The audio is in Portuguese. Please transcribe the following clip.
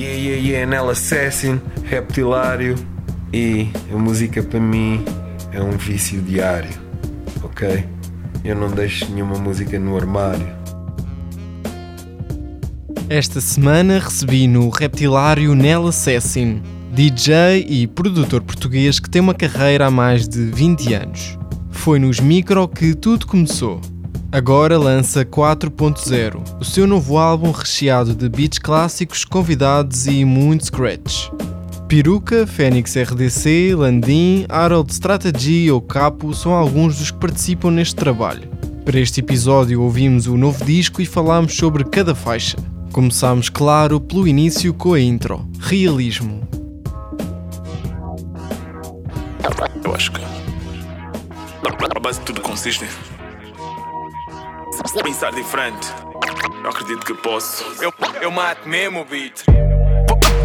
Yeah, yeah, yeah, Nel Assassin, Reptilário e a música para mim é um vício diário, ok? Eu não deixo nenhuma música no armário. Esta semana recebi no Reptilário Nel Assassin, DJ e produtor português que tem uma carreira há mais de 20 anos. Foi nos micro que tudo começou. Agora lança 4.0, o seu novo álbum recheado de beats clássicos, convidados e muito scratch. Peruca, Fênix RDC, Landim, Harold Strategy ou Capo são alguns dos que participam neste trabalho. Para este episódio ouvimos o novo disco e falámos sobre cada faixa. Começámos, claro, pelo início com a intro, Realismo. Eu acho que a base de tudo consiste pensar diferente. Eu acredito que posso. Eu, eu mato mesmo o beat.